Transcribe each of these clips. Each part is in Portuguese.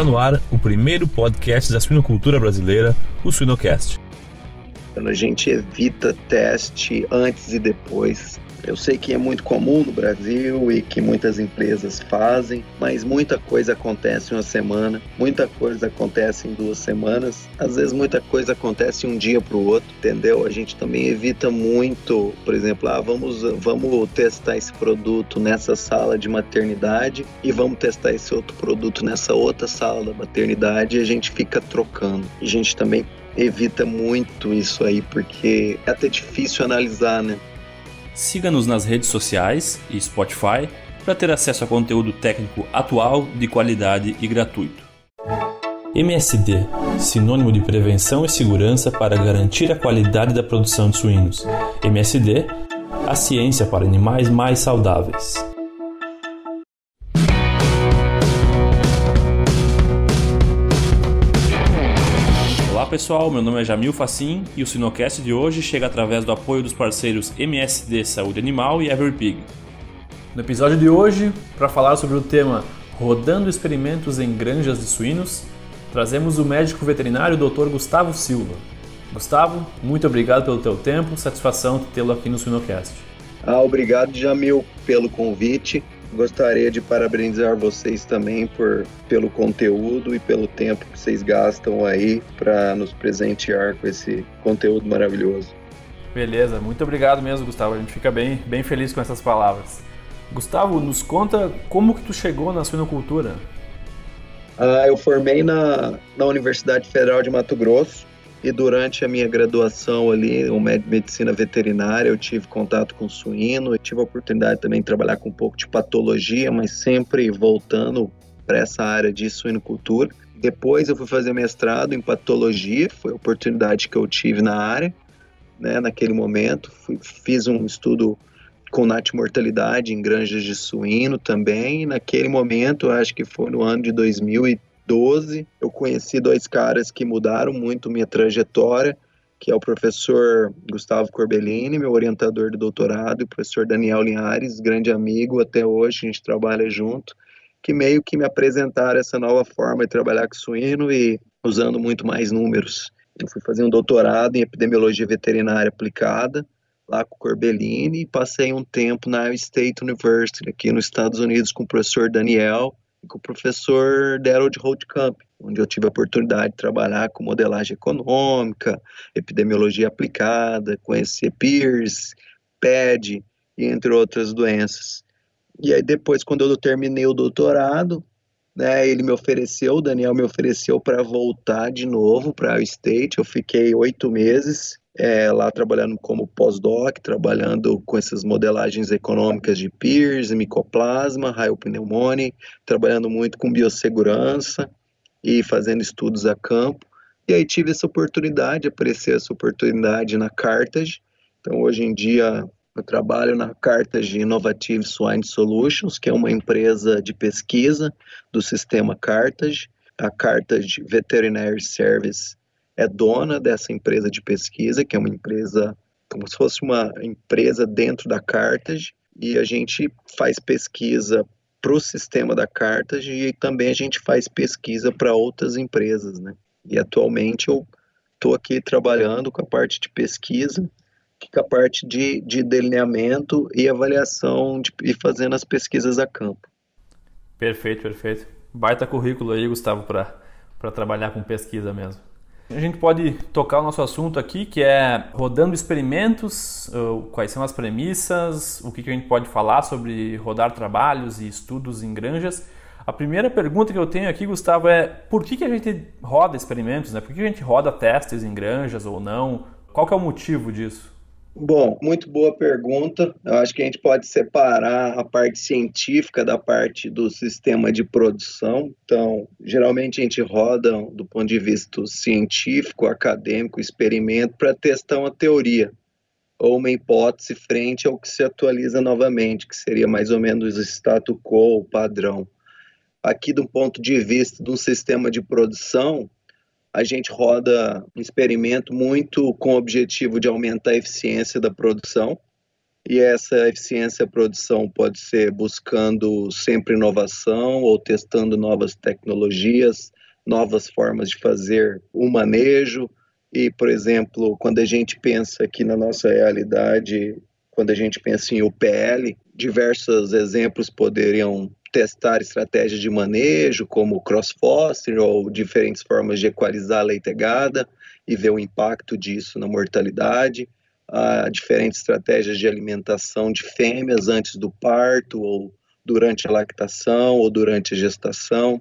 Está no ar o primeiro podcast da suinocultura brasileira, o Suinocast. A gente evita teste antes e depois eu sei que é muito comum no Brasil e que muitas empresas fazem, mas muita coisa acontece em uma semana, muita coisa acontece em duas semanas, às vezes muita coisa acontece um dia para o outro, entendeu? A gente também evita muito, por exemplo, ah, vamos, vamos testar esse produto nessa sala de maternidade e vamos testar esse outro produto nessa outra sala da maternidade e a gente fica trocando. A gente também evita muito isso aí, porque é até difícil analisar, né? Siga-nos nas redes sociais e Spotify para ter acesso a conteúdo técnico atual, de qualidade e gratuito. MSD sinônimo de prevenção e segurança para garantir a qualidade da produção de suínos. MSD a ciência para animais mais saudáveis. Pessoal, meu nome é Jamil Facim e o Sinocast de hoje chega através do apoio dos parceiros MSD Saúde Animal e EveryPig. No episódio de hoje, para falar sobre o tema Rodando experimentos em granjas de suínos, trazemos o médico veterinário Dr. Gustavo Silva. Gustavo, muito obrigado pelo teu tempo, satisfação de tê-lo aqui no Sinocast. Ah, obrigado, Jamil, pelo convite. Gostaria de parabenizar vocês também por pelo conteúdo e pelo tempo que vocês gastam aí para nos presentear com esse conteúdo maravilhoso. Beleza, muito obrigado mesmo, Gustavo. A gente fica bem, bem feliz com essas palavras. Gustavo, nos conta como que tu chegou na suinocultura. Ah, eu formei na, na Universidade Federal de Mato Grosso e durante a minha graduação ali, o medicina veterinária, eu tive contato com suíno, eu tive a oportunidade também de trabalhar com um pouco de patologia, mas sempre voltando para essa área de suinocultura. Depois eu fui fazer mestrado em patologia, foi a oportunidade que eu tive na área, né, naquele momento. Fui, fiz um estudo com natimortalidade em granjas de suíno também. Naquele momento, acho que foi no ano de 2013, 2012, eu conheci dois caras que mudaram muito minha trajetória, que é o professor Gustavo Corbellini, meu orientador de doutorado, e o professor Daniel Linhares, grande amigo até hoje, a gente trabalha junto, que meio que me apresentaram essa nova forma de trabalhar com suíno e usando muito mais números. Eu fui fazer um doutorado em epidemiologia veterinária aplicada, lá com o Corbellini, e passei um tempo na State University, aqui nos Estados Unidos, com o professor Daniel, com o professor Daryl Holdcamp, onde eu tive a oportunidade de trabalhar com modelagem econômica, epidemiologia aplicada, conhecer PIRS, PED, entre outras doenças. E aí depois, quando eu terminei o doutorado, né, ele me ofereceu, o Daniel me ofereceu para voltar de novo para o State. Eu fiquei oito meses é, lá trabalhando como pós-doc, trabalhando com essas modelagens econômicas de PIRS, micoplasma, pneumonia, trabalhando muito com biossegurança e fazendo estudos a campo. E aí tive essa oportunidade, apareceu essa oportunidade na Cartage. Então, hoje em dia, eu trabalho na Cartage Innovative Swine Solutions, que é uma empresa de pesquisa do sistema Cartage. A Cartage Veterinary Service é dona dessa empresa de pesquisa, que é uma empresa como se fosse uma empresa dentro da Cartage, e a gente faz pesquisa para o sistema da Cartage e também a gente faz pesquisa para outras empresas, né? E atualmente eu estou aqui trabalhando com a parte de pesquisa, com a parte de, de delineamento e avaliação de, e fazendo as pesquisas a campo. Perfeito, perfeito. Baita currículo aí, Gustavo, para trabalhar com pesquisa mesmo. A gente pode tocar o nosso assunto aqui, que é rodando experimentos, quais são as premissas, o que a gente pode falar sobre rodar trabalhos e estudos em granjas. A primeira pergunta que eu tenho aqui, Gustavo, é por que, que a gente roda experimentos? Né? Por que a gente roda testes em granjas ou não? Qual que é o motivo disso? Bom, muito boa pergunta. Eu acho que a gente pode separar a parte científica da parte do sistema de produção. Então, geralmente a gente roda do ponto de vista científico, acadêmico, experimento para testar uma teoria ou uma hipótese frente ao que se atualiza novamente, que seria mais ou menos o status quo, o padrão. Aqui, do ponto de vista de um sistema de produção, a gente roda um experimento muito com o objetivo de aumentar a eficiência da produção. E essa eficiência produção pode ser buscando sempre inovação ou testando novas tecnologias, novas formas de fazer o manejo. E, por exemplo, quando a gente pensa aqui na nossa realidade, quando a gente pensa em UPL, diversos exemplos poderiam testar estratégias de manejo, como cross-foster ou diferentes formas de equalizar a leitegada e ver o impacto disso na mortalidade, a diferentes estratégias de alimentação de fêmeas antes do parto ou durante a lactação ou durante a gestação,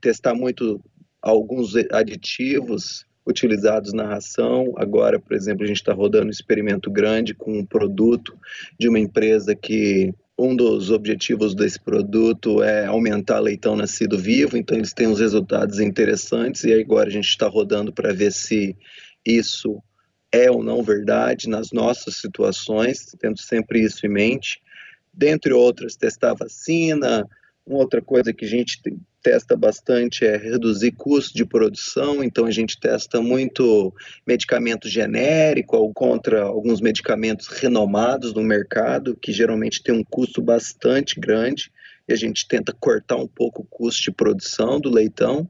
testar muito alguns aditivos utilizados na ração. Agora, por exemplo, a gente está rodando um experimento grande com um produto de uma empresa que um dos objetivos desse produto é aumentar leitão nascido vivo, então eles têm uns resultados interessantes e agora a gente está rodando para ver se isso é ou não verdade nas nossas situações, tendo sempre isso em mente. Dentre outras, testar vacina. Uma outra coisa que a gente testa bastante é reduzir custo de produção, então a gente testa muito medicamento genérico ou contra alguns medicamentos renomados no mercado, que geralmente tem um custo bastante grande, e a gente tenta cortar um pouco o custo de produção do leitão.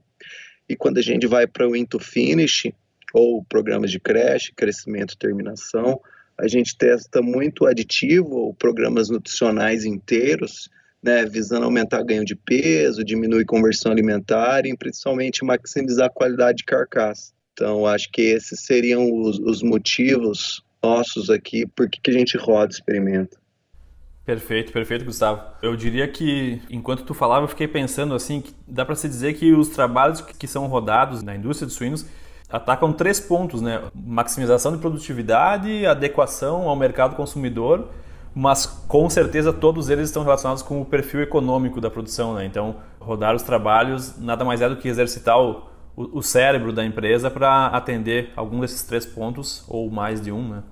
E quando a gente vai para o into finish, ou programas de creche, crescimento e terminação, a gente testa muito aditivo ou programas nutricionais inteiros, né, visando aumentar ganho de peso, diminuir conversão alimentar e principalmente maximizar a qualidade de carcaça. Então, acho que esses seriam os, os motivos nossos aqui por que a gente roda o experimento. Perfeito, perfeito, Gustavo. Eu diria que, enquanto tu falava, eu fiquei pensando assim, que dá para se dizer que os trabalhos que são rodados na indústria de suínos atacam três pontos, né? Maximização de produtividade, adequação ao mercado consumidor mas com certeza todos eles estão relacionados com o perfil econômico da produção, né? Então, rodar os trabalhos nada mais é do que exercitar o, o, o cérebro da empresa para atender algum desses três pontos ou mais de um, né?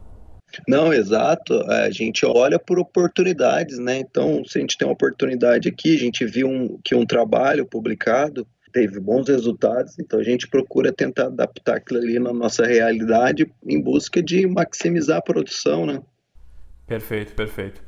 Não, exato. É, a gente olha por oportunidades, né? Então, se a gente tem uma oportunidade aqui, a gente viu um, que um trabalho publicado teve bons resultados, então a gente procura tentar adaptar aquilo ali na nossa realidade em busca de maximizar a produção, né? Perfeito, perfeito.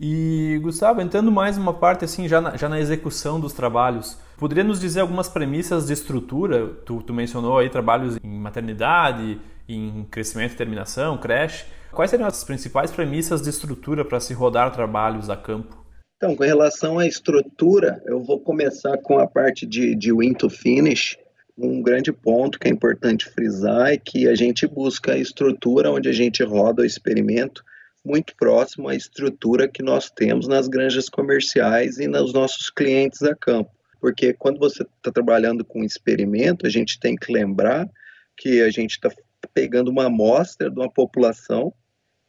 E Gustavo, entrando mais uma parte assim já na, já na execução dos trabalhos, poderia nos dizer algumas premissas de estrutura? Tu, tu mencionou aí trabalhos em maternidade, em crescimento e terminação, creche. Quais seriam as principais premissas de estrutura para se rodar trabalhos a campo? Então, com relação à estrutura, eu vou começar com a parte de, de win to finish. Um grande ponto que é importante frisar é que a gente busca a estrutura onde a gente roda o experimento muito próximo à estrutura que nós temos nas granjas comerciais e nos nossos clientes a campo. Porque quando você está trabalhando com experimento, a gente tem que lembrar que a gente está pegando uma amostra de uma população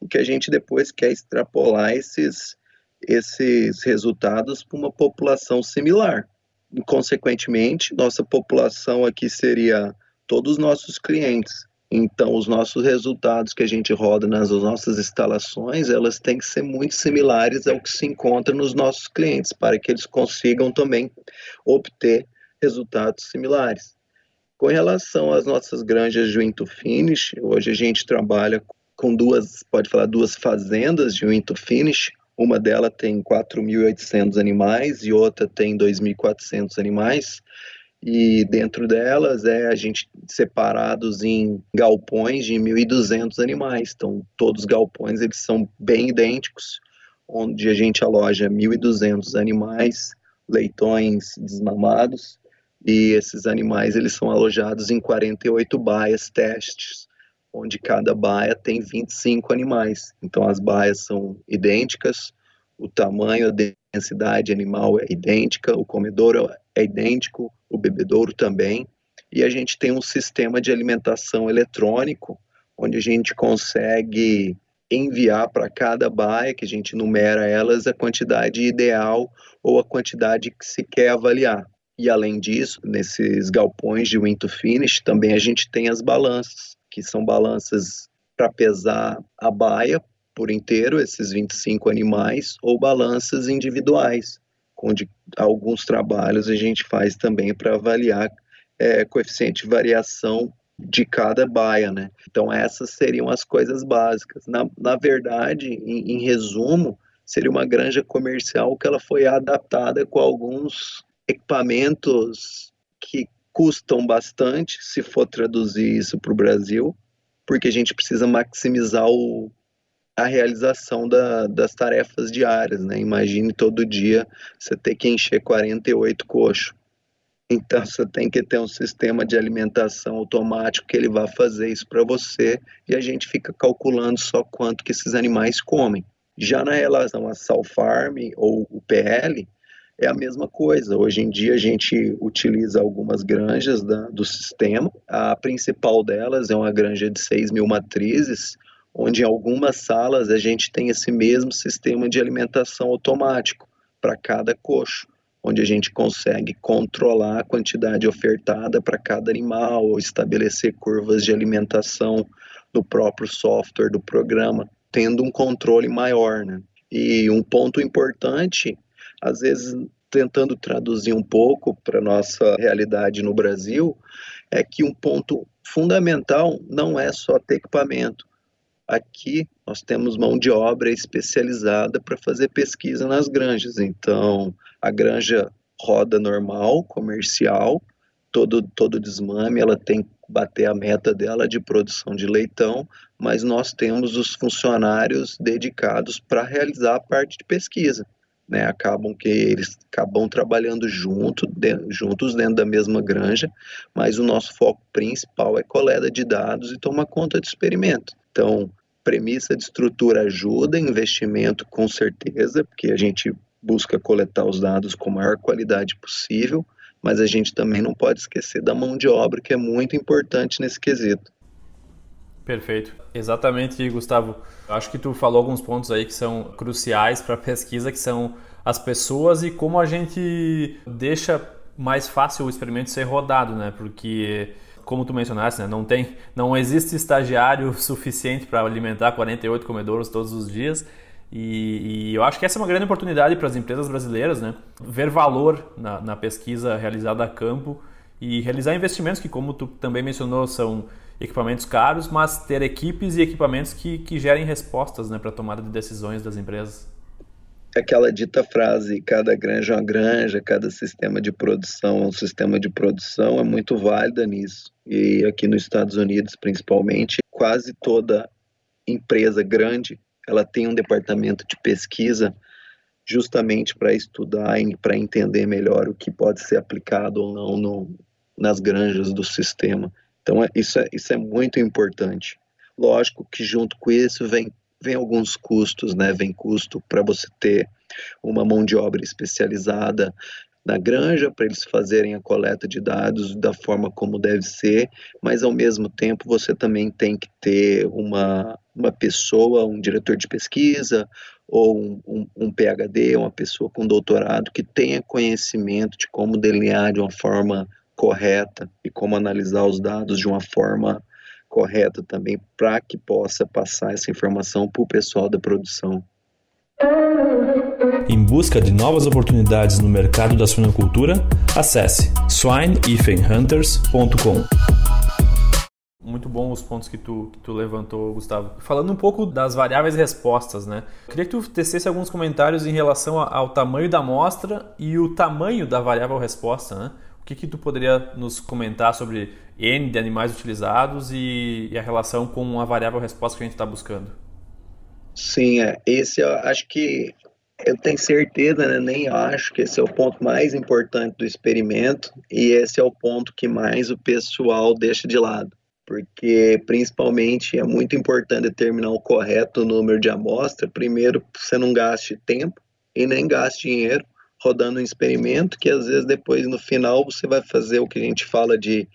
e que a gente depois quer extrapolar esses, esses resultados para uma população similar. E, consequentemente, nossa população aqui seria todos os nossos clientes. Então, os nossos resultados que a gente roda nas nossas instalações, elas têm que ser muito similares ao que se encontra nos nossos clientes, para que eles consigam também obter resultados similares. Com relação às nossas granjas de Winto Finish, hoje a gente trabalha com duas, pode falar, duas fazendas de Winto Finish. Uma delas tem 4.800 animais e outra tem 2.400 animais e dentro delas é a gente separados em galpões de 1.200 animais. Então, todos os galpões eles são bem idênticos, onde a gente aloja 1.200 animais, leitões desmamados, e esses animais eles são alojados em 48 baias testes, onde cada baia tem 25 animais. Então, as baias são idênticas, o tamanho, a densidade animal é idêntica, o comedouro é idêntico, o bebedouro também, e a gente tem um sistema de alimentação eletrônico, onde a gente consegue enviar para cada baia, que a gente numera elas, a quantidade ideal ou a quantidade que se quer avaliar. E além disso, nesses galpões de win to finish, também a gente tem as balanças, que são balanças para pesar a baia por inteiro, esses 25 animais, ou balanças individuais, onde alguns trabalhos a gente faz também para avaliar é, coeficiente de variação de cada baia, né? Então essas seriam as coisas básicas. Na, na verdade, em, em resumo, seria uma granja comercial que ela foi adaptada com alguns equipamentos que custam bastante, se for traduzir isso para o Brasil, porque a gente precisa maximizar o, a realização da, das tarefas diárias, né? Imagine todo dia você ter que encher 48 coxos. Então você tem que ter um sistema de alimentação automático que ele vai fazer isso para você e a gente fica calculando só quanto que esses animais comem. Já na relação a Sal Farm ou o PL, é a mesma coisa. Hoje em dia a gente utiliza algumas granjas da, do sistema. A principal delas é uma granja de 6 mil matrizes, onde em algumas salas a gente tem esse mesmo sistema de alimentação automático para cada coxo, onde a gente consegue controlar a quantidade ofertada para cada animal, ou estabelecer curvas de alimentação no próprio software do programa, tendo um controle maior. Né? E um ponto importante às vezes tentando traduzir um pouco para nossa realidade no Brasil, é que um ponto fundamental não é só ter equipamento. Aqui nós temos mão de obra especializada para fazer pesquisa nas granjas. Então, a granja roda normal, comercial, todo todo desmame, ela tem que bater a meta dela de produção de leitão, mas nós temos os funcionários dedicados para realizar a parte de pesquisa né, acabam que eles acabam trabalhando junto, de, juntos dentro da mesma granja, mas o nosso foco principal é coleta de dados e tomar conta de experimento. Então, premissa de estrutura ajuda, investimento com certeza, porque a gente busca coletar os dados com maior qualidade possível, mas a gente também não pode esquecer da mão de obra, que é muito importante nesse quesito. Perfeito. Exatamente, Gustavo. Acho que tu falou alguns pontos aí que são cruciais para a pesquisa, que são as pessoas e como a gente deixa mais fácil o experimento ser rodado, né? Porque como tu mencionaste, né? não tem, não existe estagiário suficiente para alimentar 48 comedouros todos os dias. E, e, eu acho que essa é uma grande oportunidade para as empresas brasileiras, né? Ver valor na, na pesquisa realizada a campo e realizar investimentos que, como tu também mencionou, são equipamentos caros, mas ter equipes e equipamentos que, que gerem respostas né, para a tomada de decisões das empresas. Aquela dita frase, cada granja é uma granja, cada sistema de produção é um sistema de produção, é muito válida nisso. E aqui nos Estados Unidos, principalmente, quase toda empresa grande, ela tem um departamento de pesquisa justamente para estudar e para entender melhor o que pode ser aplicado ou não no, nas granjas do sistema. Então, é, isso, é, isso é muito importante. Lógico que junto com isso vem, vem alguns custos, né? Vem custo para você ter uma mão de obra especializada na granja para eles fazerem a coleta de dados da forma como deve ser, mas ao mesmo tempo você também tem que ter uma, uma pessoa, um diretor de pesquisa ou um, um, um PhD, uma pessoa com doutorado que tenha conhecimento de como delinear de uma forma correta e como analisar os dados de uma forma correta também para que possa passar essa informação para o pessoal da produção. Em busca de novas oportunidades no mercado da suinocultura, acesse swine-hunters.com. Muito bom os pontos que tu, que tu levantou, Gustavo. Falando um pouco das variáveis respostas, né? Eu queria que tu tecesse alguns comentários em relação ao tamanho da amostra e o tamanho da variável resposta, né? Que, que tu poderia nos comentar sobre N de animais utilizados e, e a relação com a variável resposta que a gente está buscando? Sim, é. esse eu acho que eu tenho certeza, né, nem acho que esse é o ponto mais importante do experimento e esse é o ponto que mais o pessoal deixa de lado, porque principalmente é muito importante determinar o correto número de amostra, primeiro você não gaste tempo e nem gaste dinheiro, rodando um experimento que às vezes depois no final você vai fazer o que a gente fala de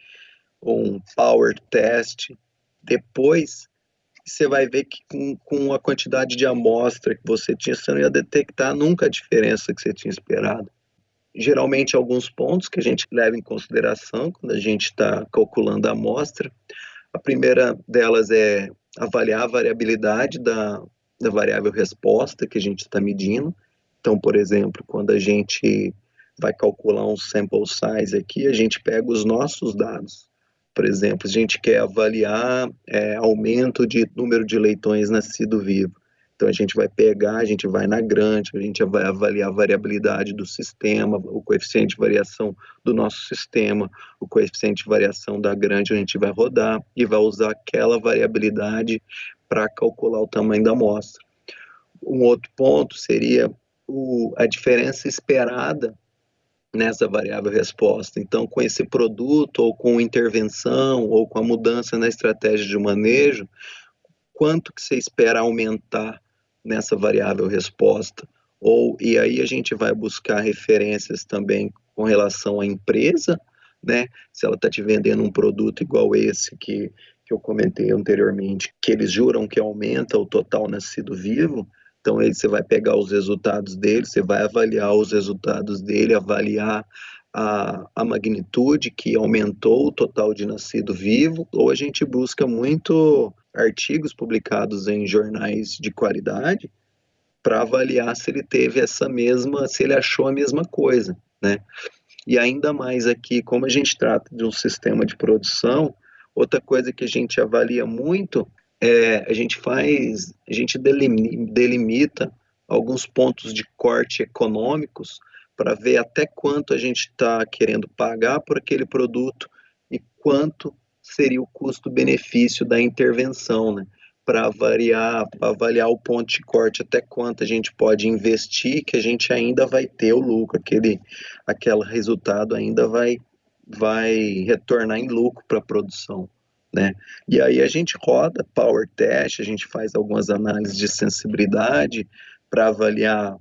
um power test. Depois você vai ver que com, com a quantidade de amostra que você tinha, você não ia detectar nunca a diferença que você tinha esperado. Geralmente, alguns pontos que a gente leva em consideração quando a gente está calculando a amostra. A primeira delas é avaliar a variabilidade da, da variável resposta que a gente está medindo. Então, por exemplo, quando a gente vai calcular um sample size aqui, a gente pega os nossos dados Por exemplo, a gente quer avaliar é, aumento de número de leitões nascido vivo. Então a gente vai pegar, a gente vai na grande, a gente vai avaliar a variabilidade do sistema, o coeficiente de variação do nosso sistema, o coeficiente de variação da grande a gente vai rodar e vai usar aquela variabilidade para calcular o tamanho da amostra. Um outro ponto seria o, a diferença esperada nessa variável resposta. Então, com esse produto, ou com intervenção, ou com a mudança na estratégia de manejo, quanto que você espera aumentar nessa variável resposta? Ou, e aí a gente vai buscar referências também com relação à empresa, né? Se ela está te vendendo um produto igual esse que, que eu comentei anteriormente, que eles juram que aumenta o total nascido vivo, então aí você vai pegar os resultados dele, você vai avaliar os resultados dele, avaliar a, a magnitude que aumentou o total de nascido vivo, ou a gente busca muito artigos publicados em jornais de qualidade para avaliar se ele teve essa mesma, se ele achou a mesma coisa, né? E ainda mais aqui, como a gente trata de um sistema de produção, outra coisa que a gente avalia muito é, a gente faz, a gente delimita alguns pontos de corte econômicos para ver até quanto a gente está querendo pagar por aquele produto e quanto seria o custo-benefício da intervenção, né? Para avaliar, avaliar o ponto de corte, até quanto a gente pode investir, que a gente ainda vai ter o lucro, aquele, aquele resultado ainda vai, vai retornar em lucro para a produção né? E aí a gente roda power test, a gente faz algumas análises de sensibilidade para avaliar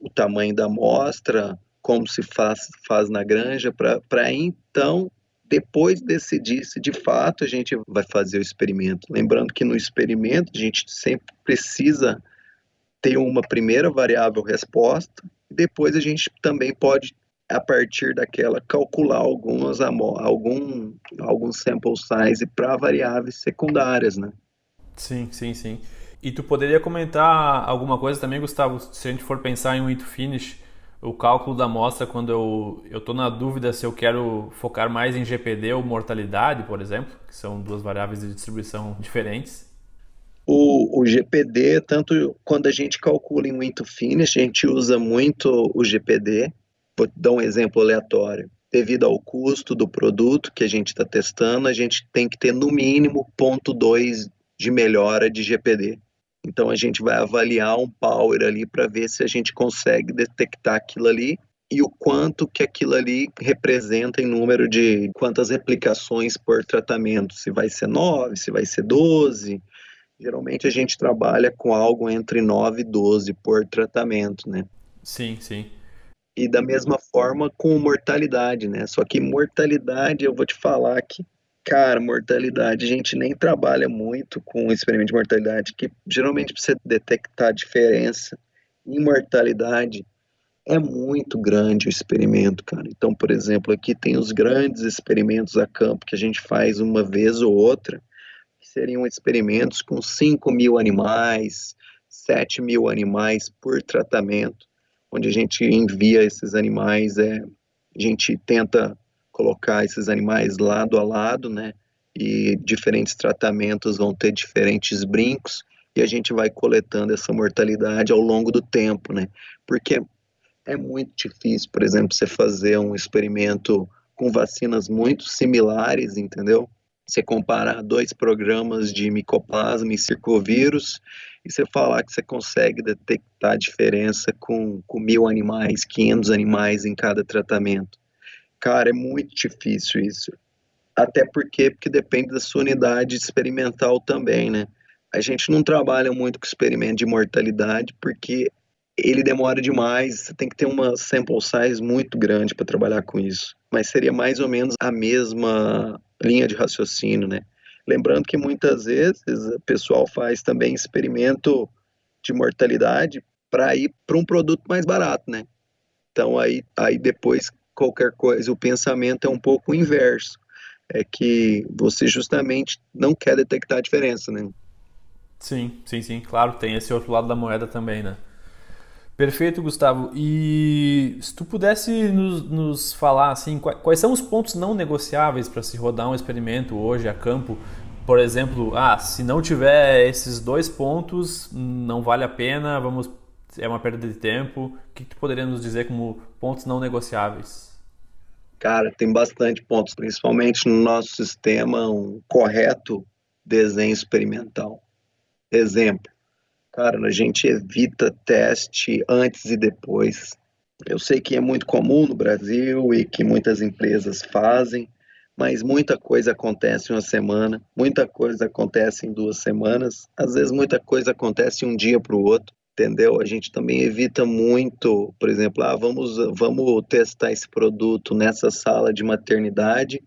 o tamanho da amostra, como se faz, faz na granja, para então depois decidir se de fato a gente vai fazer o experimento. Lembrando que no experimento a gente sempre precisa ter uma primeira variável resposta, e depois a gente também pode a partir daquela calcular algumas algum alguns sample size para variáveis secundárias, né? Sim, sim, sim. E tu poderia comentar alguma coisa também, Gustavo, se a gente for pensar em um it finish, o cálculo da amostra quando eu eu tô na dúvida se eu quero focar mais em GPD ou mortalidade, por exemplo, que são duas variáveis de distribuição diferentes. O, o, GPD, tanto quando a gente calcula em muito finish, a gente usa muito o GPD, Vou dar um exemplo aleatório. Devido ao custo do produto que a gente está testando, a gente tem que ter no mínimo 0,2 de melhora de GPD. Então a gente vai avaliar um power ali para ver se a gente consegue detectar aquilo ali e o quanto que aquilo ali representa em número de quantas replicações por tratamento, se vai ser 9, se vai ser 12. Geralmente a gente trabalha com algo entre 9 e 12 por tratamento, né? Sim, sim. E da mesma forma com mortalidade, né? Só que mortalidade, eu vou te falar que, cara, mortalidade, a gente nem trabalha muito com experimento de mortalidade, que geralmente para você detectar a diferença em mortalidade é muito grande o experimento, cara. Então, por exemplo, aqui tem os grandes experimentos a campo que a gente faz uma vez ou outra, que seriam experimentos com 5 mil animais, 7 mil animais por tratamento onde a gente envia esses animais, é, a gente tenta colocar esses animais lado a lado, né? E diferentes tratamentos vão ter diferentes brincos e a gente vai coletando essa mortalidade ao longo do tempo, né? Porque é muito difícil, por exemplo, você fazer um experimento com vacinas muito similares, entendeu? Você comparar dois programas de micoplasma e circovírus e você falar que você consegue detectar a diferença com, com mil animais, 500 animais em cada tratamento. Cara, é muito difícil isso. Até porque, porque depende da sua unidade experimental também, né? A gente não trabalha muito com experimento de mortalidade porque ele demora demais, você tem que ter uma sample size muito grande para trabalhar com isso. Mas seria mais ou menos a mesma linha de raciocínio, né? Lembrando que muitas vezes o pessoal faz também experimento de mortalidade para ir para um produto mais barato, né? Então aí, aí depois qualquer coisa, o pensamento é um pouco inverso. É que você justamente não quer detectar a diferença, né? Sim, sim, sim, claro, tem esse outro lado da moeda também, né? Perfeito, Gustavo. E se tu pudesse nos, nos falar assim, quais são os pontos não negociáveis para se rodar um experimento hoje a campo? Por exemplo, ah, se não tiver esses dois pontos, não vale a pena, vamos é uma perda de tempo. O que tu poderia nos dizer como pontos não negociáveis? Cara, tem bastante pontos, principalmente no nosso sistema, um correto desenho experimental. Exemplo, Cara, a gente evita teste antes e depois. Eu sei que é muito comum no Brasil e que muitas empresas fazem, mas muita coisa acontece em uma semana, muita coisa acontece em duas semanas, às vezes muita coisa acontece um dia para o outro, entendeu? A gente também evita muito, por exemplo, ah, vamos, vamos testar esse produto nessa sala de maternidade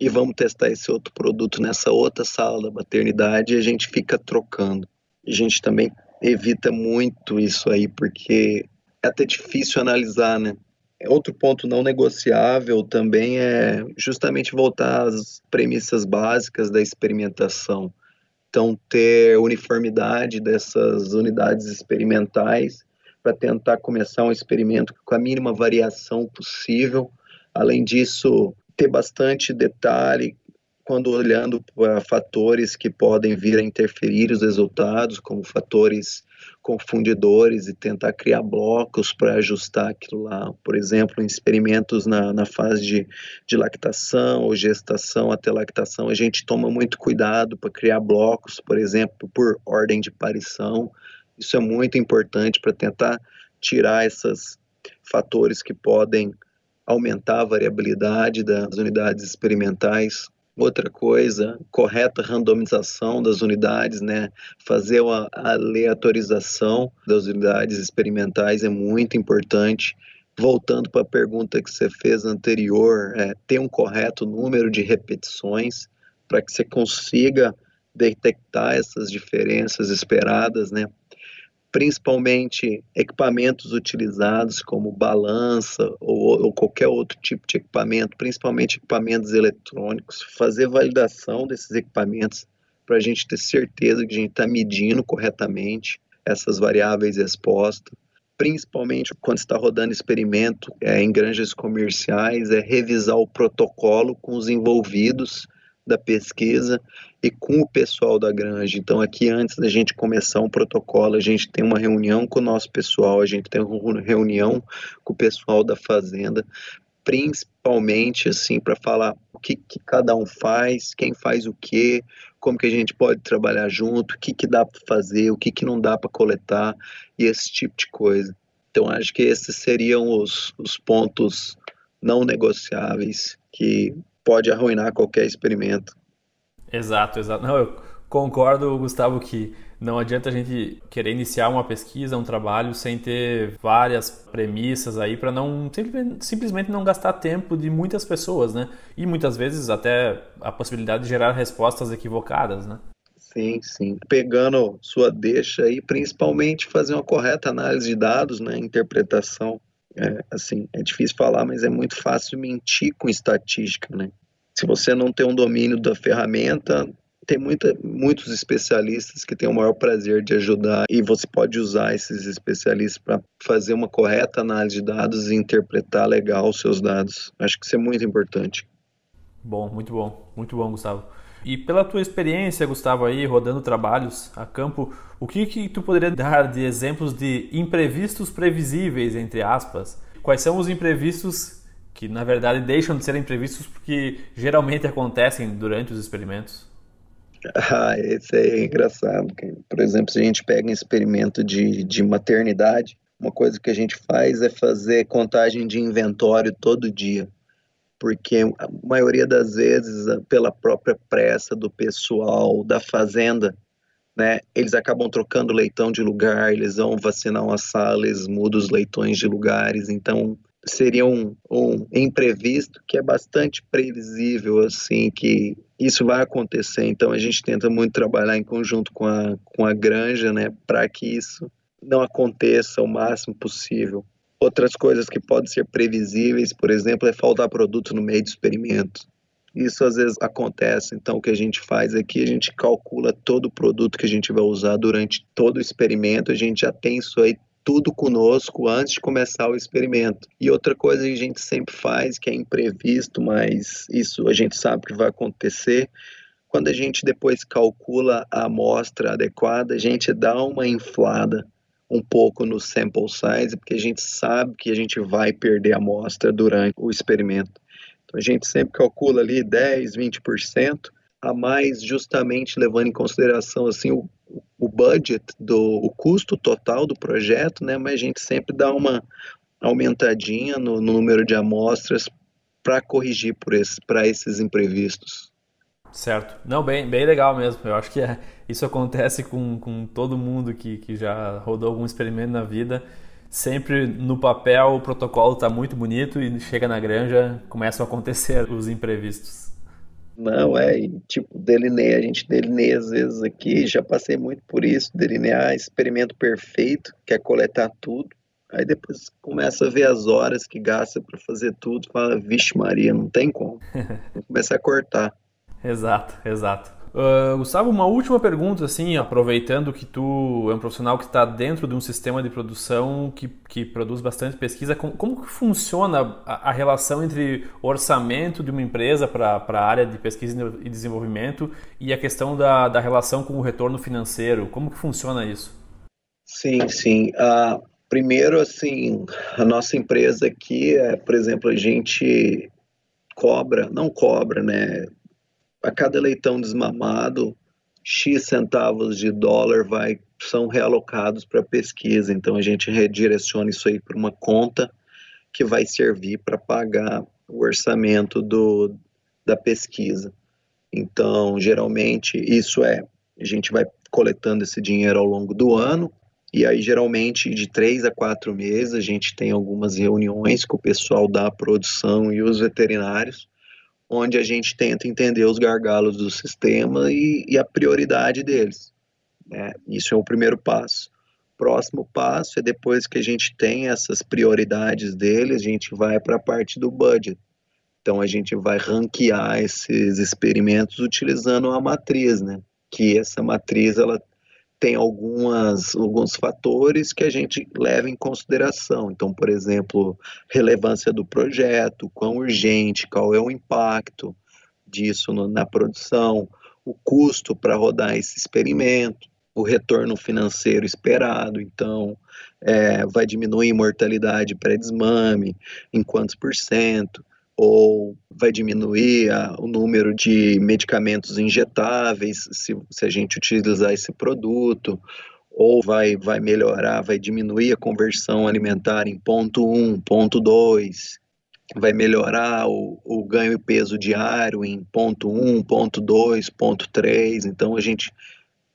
e vamos testar esse outro produto nessa outra sala da maternidade e a gente fica trocando a gente também evita muito isso aí, porque é até difícil analisar, né? Outro ponto não negociável também é justamente voltar às premissas básicas da experimentação. Então, ter uniformidade dessas unidades experimentais para tentar começar um experimento com a mínima variação possível. Além disso, ter bastante detalhe quando olhando para fatores que podem vir a interferir os resultados, como fatores confundidores e tentar criar blocos para ajustar aquilo lá. Por exemplo, em experimentos na, na fase de, de lactação ou gestação até lactação, a gente toma muito cuidado para criar blocos, por exemplo, por ordem de aparição. Isso é muito importante para tentar tirar esses fatores que podem aumentar a variabilidade das unidades experimentais Outra coisa, correta randomização das unidades, né? Fazer uma aleatorização das unidades experimentais é muito importante. Voltando para a pergunta que você fez anterior, é, ter um correto número de repetições para que você consiga detectar essas diferenças esperadas, né? Principalmente equipamentos utilizados como balança ou, ou, qualquer outro tipo de equipamento, principalmente equipamentos eletrônicos, fazer validação desses equipamentos para a gente ter certeza que a gente está medindo corretamente essas variáveis expostas, principalmente quando está rodando experimento é, em granjas comerciais, é revisar o protocolo com os envolvidos da pesquisa e com o pessoal da granja. Então, aqui antes da gente começar um protocolo, a gente tem uma reunião com o nosso pessoal, a gente tem uma reunião com o pessoal da fazenda, principalmente assim para falar o que, que, cada um faz, quem faz o que, como que a gente pode trabalhar junto, o que, que dá para fazer, o que, que não dá para coletar e esse tipo de coisa. Então, acho que esses seriam os, os pontos não negociáveis que pode arruinar qualquer experimento. Exato, exato. Não, eu concordo, Gustavo, que não adianta a gente querer iniciar uma pesquisa, um trabalho sem ter várias premissas aí para não simplesmente não gastar tempo de muitas pessoas, né? E muitas vezes até a possibilidade de gerar respostas equivocadas, né? Sim, sim. Pegando sua deixa aí, principalmente fazer uma correta análise de dados, né? Interpretação é, assim, é difícil falar, mas é muito fácil mentir com estatística, né? Se você não tem um domínio da ferramenta, tem muita, muitos especialistas que têm o maior prazer de ajudar e você pode usar esses especialistas para fazer uma correta análise de dados e interpretar legal os seus dados. Acho que isso é muito importante. Bom, muito bom, muito bom, Gustavo. E pela tua experiência, Gustavo, aí rodando trabalhos a campo, o que que tu poderia dar de exemplos de imprevistos previsíveis, entre aspas? Quais são os imprevistos que na verdade deixam de ser imprevistos porque geralmente acontecem durante os experimentos? Ah, esse é engraçado. Por exemplo, se a gente pega um experimento de, de maternidade, uma coisa que a gente faz é fazer contagem de inventório todo dia porque a maioria das vezes, pela própria pressa do pessoal da fazenda, né, eles acabam trocando leitão de lugar, eles vão vacinar uma sala, eles mudam os leitões de lugares, então seria um, um imprevisto que é bastante previsível, assim, que isso vai acontecer, então a gente tenta muito trabalhar em conjunto com a, com a granja, né, para que isso não aconteça o máximo possível. Outras coisas que podem ser previsíveis, por exemplo, é faltar produto no meio do experimento. Isso às vezes acontece, então o que a gente faz aqui, a gente calcula todo o produto que a gente vai usar durante todo o experimento, a gente já tem isso aí tudo conosco antes de começar o experimento. E outra coisa que a gente sempre faz, que é imprevisto, mas isso a gente sabe que vai acontecer, quando a gente depois calcula a amostra adequada, a gente dá uma inflada um pouco no sample size, porque a gente sabe que a gente vai perder a amostra durante o experimento. Então a gente sempre calcula ali 10, 20% a mais justamente levando em consideração assim o, o budget do o custo total do projeto, né? Mas a gente sempre dá uma aumentadinha no, no número de amostras para corrigir por esse, para esses imprevistos. Certo. Não, bem, bem legal mesmo. Eu acho que é, isso acontece com, com todo mundo que, que já rodou algum experimento na vida. Sempre no papel o protocolo está muito bonito e chega na granja, começam a acontecer os imprevistos. Não, é, tipo, delineia, a gente delineia às vezes aqui, já passei muito por isso, delinear experimento perfeito, quer coletar tudo, aí depois começa a ver as horas que gasta para fazer tudo, fala, vixe Maria, não tem como, começa a cortar. Exato, exato. Uh, Gustavo, uma última pergunta, assim, aproveitando que tu é um profissional que está dentro de um sistema de produção que, que produz bastante pesquisa, como, como que funciona a, a, relação entre orçamento de uma empresa para a área de pesquisa e desenvolvimento e a questão da, da relação com o retorno financeiro? Como que funciona isso? Sim, sim. Uh, primeiro, assim, a nossa empresa aqui, é, por exemplo, a gente cobra, não cobra, né? A cada leitão desmamado, X centavos de dólar vai, são realocados para pesquisa. Então a gente redireciona isso aí para uma conta que vai servir para pagar o orçamento do, da pesquisa. Então, geralmente, isso é, a gente vai coletando esse dinheiro ao longo do ano, e aí, geralmente, de três a quatro meses, a gente tem algumas reuniões com o pessoal da produção e os veterinários, onde a gente tenta entender os gargalos do sistema e, e a prioridade deles. Né? Isso é o primeiro passo. Próximo passo é depois que a gente tem essas prioridades deles, a gente vai para a parte do budget. Então a gente vai ranquear esses experimentos utilizando uma matriz, né? Que essa matriz ela tem algumas, alguns fatores que a gente leva em consideração. Então, por exemplo, relevância do projeto, quão urgente, qual é o impacto disso no, na produção, o custo para rodar esse experimento, o retorno financeiro esperado. Então, é, vai diminuir mortalidade pré-desmame, em quantos por cento, ou vai diminuir a, o número de medicamentos injetáveis se, se a gente utilizar esse produto, ou vai, vai melhorar, vai diminuir a conversão alimentar em ponto 1, ponto 2, vai melhorar o, o ganho e peso diário em ponto 1, ponto 2, ponto 3. Então a gente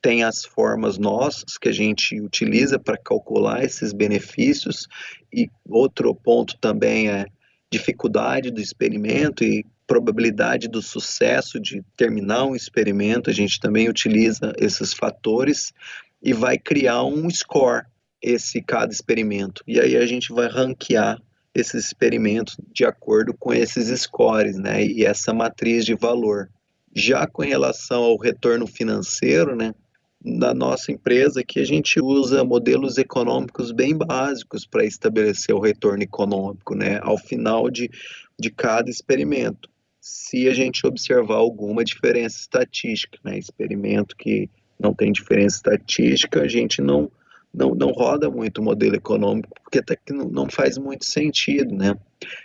tem as formas nossas que a gente utiliza para calcular esses benefícios e outro ponto também é dificuldade do experimento e probabilidade do sucesso de terminar um experimento, a gente também utiliza esses fatores e vai criar um score esse cada experimento. E aí a gente vai ranquear esses experimentos de acordo com esses scores, né? E essa matriz de valor. Já com relação ao retorno financeiro, né? Da nossa empresa que a gente usa modelos econômicos bem básicos para estabelecer o retorno econômico, né, ao final de, de cada experimento. Se a gente observar alguma diferença estatística, né, experimento que não tem diferença estatística, a gente não não, não roda muito o modelo econômico, porque até que não, não faz muito sentido, né?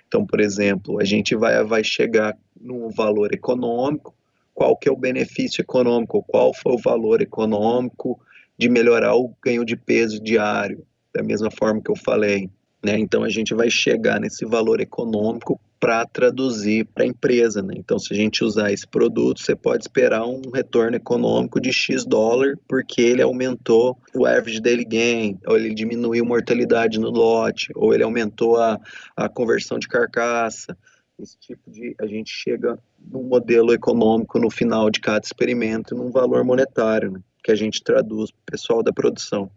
Então, por exemplo, a gente vai, vai chegar num valor econômico, qual que é o benefício econômico, qual foi o valor econômico de melhorar o ganho de peso diário, da mesma forma que eu falei. Né? Então a gente vai chegar nesse valor econômico para traduzir para a empresa. Né? Então, se a gente usar esse produto, você pode esperar um retorno econômico de X dólar, porque ele aumentou o average daily gain, ou ele diminuiu mortalidade no lote, ou ele aumentou a, a conversão de carcaça esse tipo de a gente chega num modelo econômico no final de cada experimento num valor monetário né, que a gente traduz para o pessoal da produção.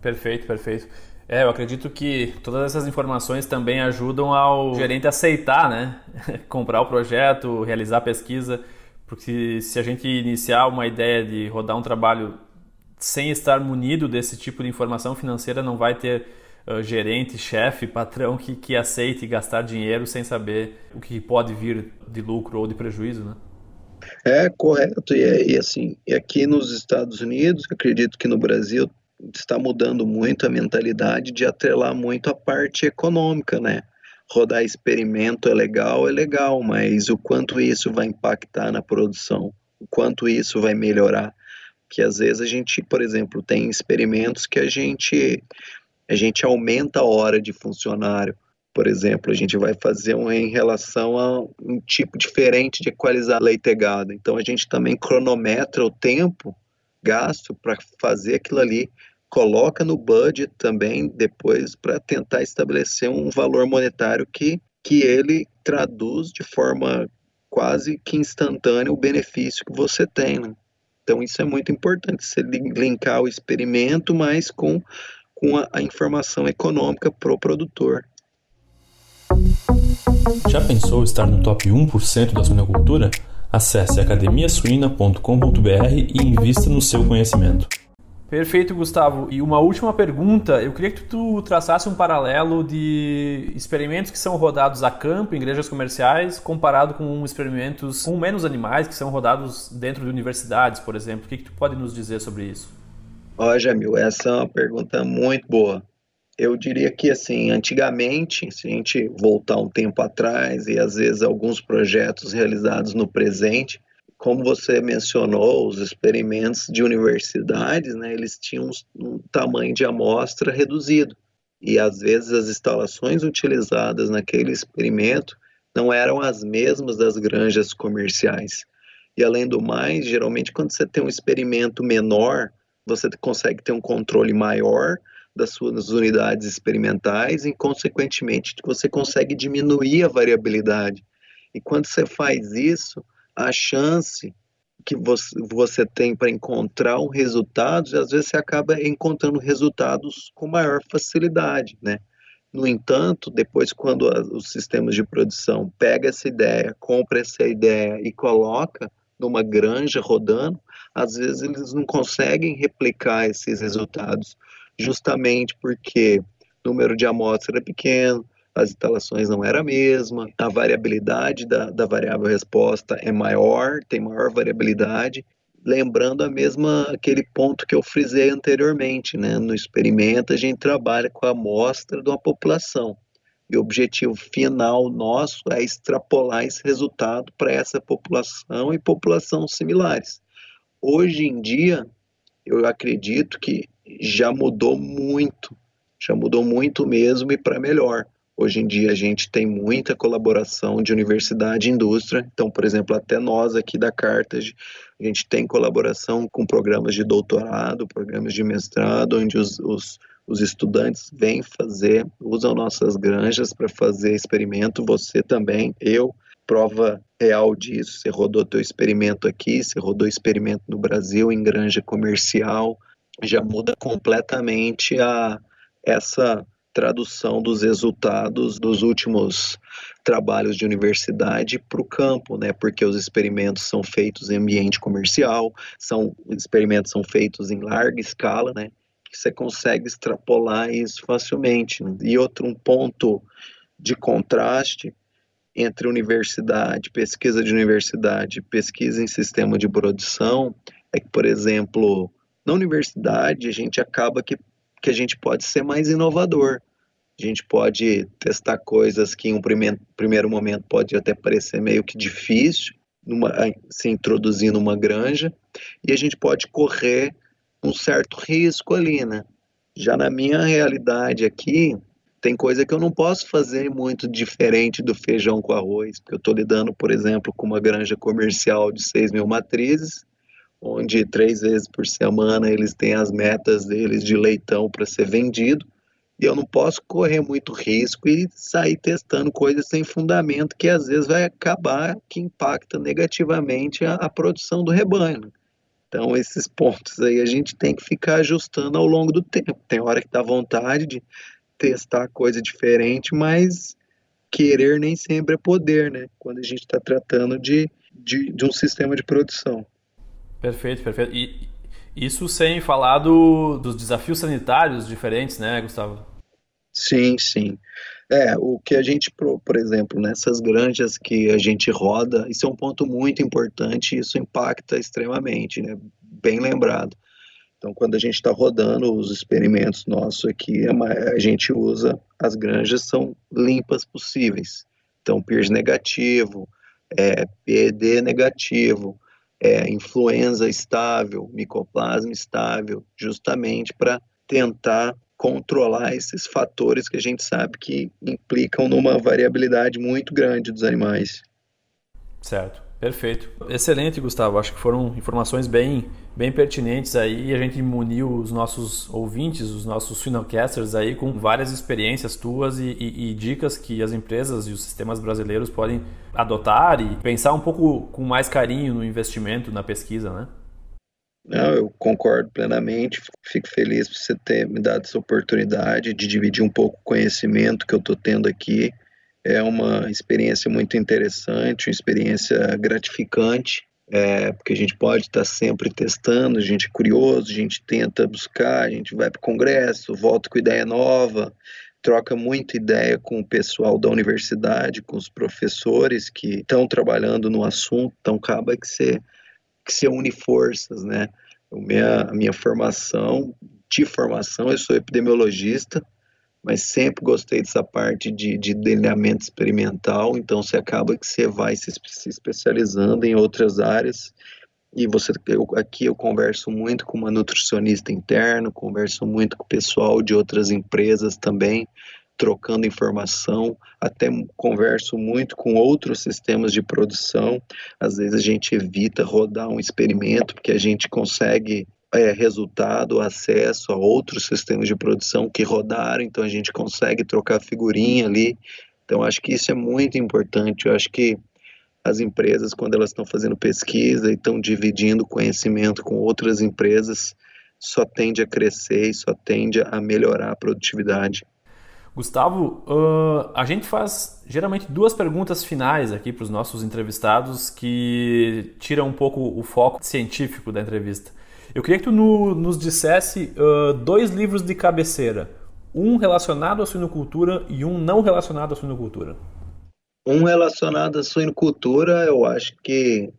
Perfeito perfeito. É eu acredito que todas essas informações também ajudam ao gerente a aceitar né comprar o projeto realizar a pesquisa porque se a gente iniciar uma ideia de rodar um trabalho sem estar munido desse tipo de informação financeira, não vai ter uh, gerente, chefe, patrão que, que aceite gastar dinheiro sem saber o que pode vir de lucro ou de prejuízo, né? É correto, e, é, e assim, aqui nos Estados Unidos, acredito que no Brasil está mudando muito a mentalidade de atrelar muito a parte econômica, né? Rodar experimento é legal, é legal, mas o quanto isso vai impactar na produção, o quanto isso vai melhorar, que às vezes a gente, por exemplo, tem experimentos que a gente a gente aumenta a hora de funcionário, por exemplo, a gente vai fazer um em relação a um tipo diferente de equalizar leite gado. Então a gente também cronometra o tempo gasto para fazer aquilo ali, coloca no budget também depois para tentar estabelecer um valor monetário que, que ele traduz de forma quase que instantânea o benefício que você tem. Né? Então isso é muito importante, você linkar o experimento mais com, com a, a informação econômica para o produtor. Já pensou estar no top 1% da suinocultura? Acesse academiasuina.com.br e invista no seu conhecimento. Perfeito, Gustavo. E uma última pergunta. Eu queria que tu traçasse um paralelo de experimentos que são rodados a campo, em igrejas comerciais, comparado com experimentos com menos animais que são rodados dentro de universidades, por exemplo. O que, que tu pode nos dizer sobre isso? Ó, Jamil, essa é uma pergunta muito boa eu diria que assim, antigamente, se a gente voltar um tempo atrás e às vezes alguns projetos realizados no presente, como você mencionou, os experimentos de universidades, né, eles tinham um tamanho de amostra reduzido. E às vezes as instalações utilizadas naquele experimento não eram as mesmas das granjas comerciais. E além do mais, geralmente quando você tem um experimento menor, você consegue ter um controle maior das suas unidades experimentais e, consequentemente, você consegue diminuir a variabilidade. E quando você faz isso, a chance que você, você tem para encontrar um resultado, às vezes você acaba encontrando resultados com maior facilidade, né? No entanto, depois quando os sistemas de produção pega essa ideia, compra essa ideia e coloca numa granja rodando, às vezes eles não conseguem replicar esses resultados justamente porque o número de amostras era pequeno, as instalações não era a mesma, a variabilidade da, da variável resposta é maior, tem maior variabilidade, lembrando a mesma aquele ponto que eu frisei anteriormente, né? No experimento a gente trabalha com a amostra de uma população. E o objetivo final nosso é extrapolar esse resultado para essa população e população similares. Hoje em dia, eu acredito que já mudou muito, já mudou muito mesmo e para melhor. Hoje em dia a gente tem muita colaboração de universidade e indústria, então, por exemplo, até nós aqui da Cartage, a gente tem colaboração com programas de doutorado, programas de mestrado, onde os, os, os estudantes vêm fazer, usam nossas granjas para fazer experimento, você também, eu, prova real disso, você rodou teu experimento aqui, você rodou experimento no Brasil, em granja comercial, já muda completamente a essa tradução dos resultados dos últimos trabalhos de universidade para o campo, né? Porque os experimentos são feitos em ambiente comercial, são experimentos são feitos em larga escala, né? Que você consegue extrapolar isso facilmente. Né? E outro um ponto de contraste entre universidade, pesquisa de universidade, pesquisa em sistema de produção, é que, por exemplo, na universidade, a gente acaba que, que a gente pode ser mais inovador. A gente pode testar coisas que em um primeiro, primeiro momento pode até parecer meio que difícil, numa, se introduzir numa granja, e a gente pode correr um certo risco ali, né? Já na minha realidade aqui, tem coisa que eu não posso fazer muito diferente do feijão com arroz, porque eu estou lidando, por exemplo, com uma granja comercial de 6 mil matrizes, onde três vezes por semana eles têm as metas deles de leitão para ser vendido, e eu não posso correr muito risco e sair testando coisas sem fundamento que às vezes vai acabar que impacta negativamente a, a produção do rebanho. Então esses pontos aí a gente tem que ficar ajustando ao longo do tempo. Tem hora que dá vontade de testar coisa diferente, mas querer nem sempre é poder, né? Quando a gente está tratando de, de, de um sistema de produção. Perfeito, perfeito. E, Isso sem falar do, dos desafios sanitários diferentes, né, Gustavo? Sim, sim. É, o que a gente, por exemplo, nessas granjas que a gente roda, isso é um ponto muito importante isso impacta extremamente, né? Bem lembrado. Então, quando a gente está rodando os experimentos nossos aqui, a gente usa as granjas são limpas possíveis. Então, PIRS negativo, é, PED negativo, é, influenza estável, micoplasma estável, justamente para tentar controlar esses fatores que a gente sabe que implicam numa variabilidade muito grande dos animais. Certo, perfeito. Excelente, Gustavo. Acho que foram informações bem, bem pertinentes aí e a gente muniu os nossos ouvintes, os nossos finalcasters aí com várias experiências tuas e, e, e dicas que as empresas e os sistemas brasileiros podem adotar e pensar um pouco com mais carinho no investimento, na pesquisa, né? Não, eu concordo plenamente. Fico feliz por você ter me dado essa oportunidade de dividir um pouco o conhecimento que eu estou tendo aqui. É uma experiência muito interessante, uma experiência gratificante, é, porque a gente pode estar sempre testando, a gente é curioso, a gente tenta buscar, a gente vai para o congresso, volta com ideia nova, troca muita ideia com o pessoal da universidade, com os professores que estão trabalhando no assunto, então acaba que você que se une forças, né? Minha, a minha formação, de formação, eu sou epidemiologista, mas sempre gostei dessa parte de, de delineamento experimental, então você acaba que você vai se, se especializando em outras áreas, e você eu, aqui eu converso muito com uma nutricionista interno, converso muito com o pessoal de outras empresas também, trocando informação, até converso muito com outros sistemas de produção. Às vezes a gente evita rodar um experimento porque a gente consegue é, resultado, acesso a outros sistemas de produção que rodaram, então a gente consegue trocar figurinha ali. Então acho que isso é muito importante. Eu acho que as empresas, quando elas estão fazendo pesquisa e estão dividindo conhecimento com outras empresas, só tende a crescer e só tende a melhorar a produtividade. Gustavo, uh, a gente faz geralmente duas perguntas finais aqui para os nossos entrevistados que tiram um pouco o foco científico da entrevista. Eu queria que tu no, nos dissesse uh, dois livros de cabeceira, um relacionado à suinocultura e um não relacionado à suinocultura. Um relacionado à suinocultura, eu acho que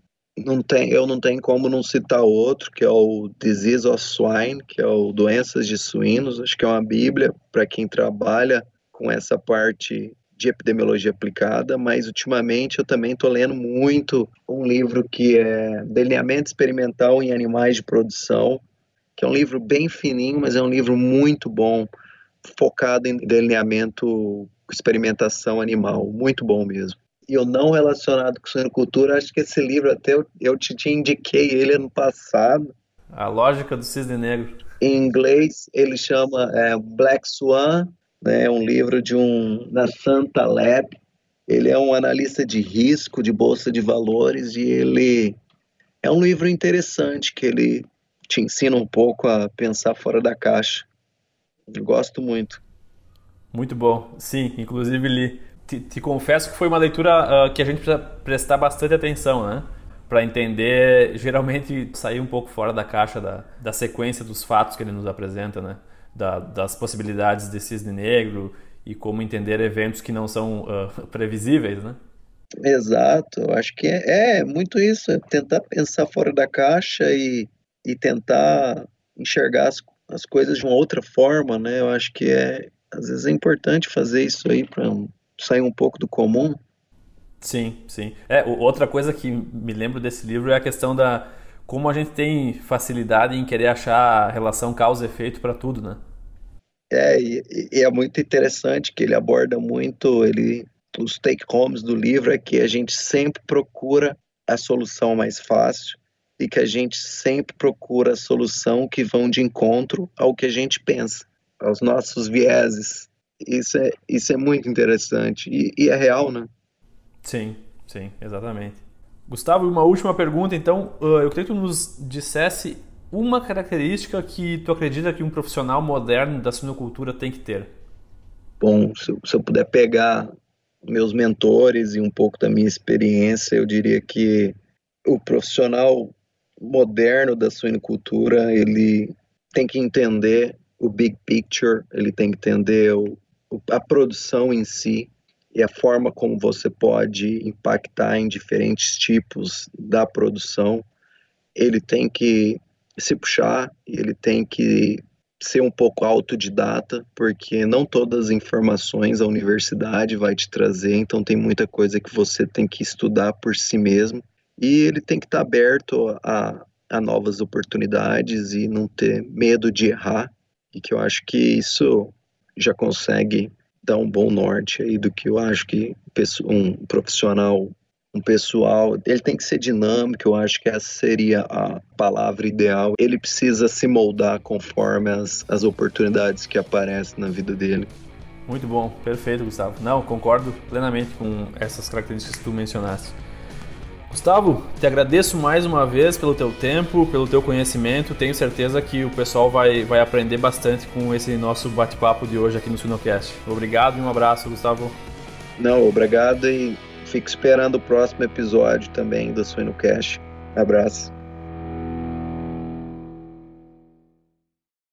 não tem, eu não tenho como não citar outro, que é o Disease of Swine, que é o Doenças de Suínos. Acho que é uma bíblia para quem trabalha com essa parte de epidemiologia aplicada, mas ultimamente eu também estou lendo muito um livro que é Delineamento Experimental em Animais de Produção, que é um livro bem fininho, mas é um livro muito bom, focado em delineamento, experimentação animal, muito bom mesmo e o não relacionado com suinocultura, acho que esse livro até eu, eu te, te indiquei ele ano passado. A lógica do cisne negro. Em inglês ele chama é, Black Swan, né, um livro de um da Santa Lab. Ele é um analista de risco de bolsa de valores e ele é um livro interessante que ele te ensina um pouco a pensar fora da caixa. Eu gosto muito. Muito bom. Sim, inclusive li te, te, confesso que foi uma leitura uh, que a gente precisa prestar bastante atenção, né? Para entender, geralmente sair um pouco fora da caixa da, da sequência dos fatos que ele nos apresenta, né? Da, das possibilidades de cisne negro e como entender eventos que não são uh, previsíveis, né? Exato, eu acho que é, é muito isso, é tentar pensar fora da caixa e, e tentar enxergar as, as coisas de uma outra forma, né? Eu acho que é, às vezes é importante fazer isso aí para sair um pouco do comum. Sim, sim. É, outra coisa que me lembro desse livro é a questão da como a gente tem facilidade em querer achar a relação causa efeito para tudo, né? É, e, e, é muito interessante que ele aborda muito, ele os take homes do livro é que a gente sempre procura a solução mais fácil e que a gente sempre procura a solução que vão de encontro ao que a gente pensa, aos nossos vieses. Isso é, isso é muito interessante e, e é real, né? Sim, sim, exatamente. Gustavo, uma última pergunta, então. Eu queria que tu nos dissesse uma característica que tu acredita que um profissional moderno da suinocultura tem que ter. Bom, se, se eu puder pegar meus mentores e um pouco da minha experiência, eu diria que o profissional moderno da suinocultura, ele tem que entender o big picture, ele tem que entender o, a produção em si e a forma como você pode impactar em diferentes tipos da produção. Ele tem que se puxar, ele tem que ser um pouco autodidata, porque não todas as informações a universidade vai te trazer, então tem muita coisa que você tem que estudar por si mesmo. E ele tem que estar aberto a, a novas oportunidades e não ter medo de errar, e que eu acho que isso já consegue dar um bom norte aí do que eu acho que um profissional um pessoal, ele tem que ser dinâmico, eu acho que essa seria a palavra ideal. Ele precisa se moldar conforme as, as oportunidades que aparecem na vida dele. Muito bom, perfeito, Gustavo. Não, concordo plenamente com essas características que tu mencionaste. Gustavo, te agradeço mais uma vez pelo teu tempo, pelo teu conhecimento. Tenho certeza que o pessoal vai, vai aprender bastante com esse nosso bate-papo de hoje aqui no Sinocast. Obrigado e um abraço, Gustavo. Não, obrigado e fico esperando o próximo episódio também do Suinocast. Abraço.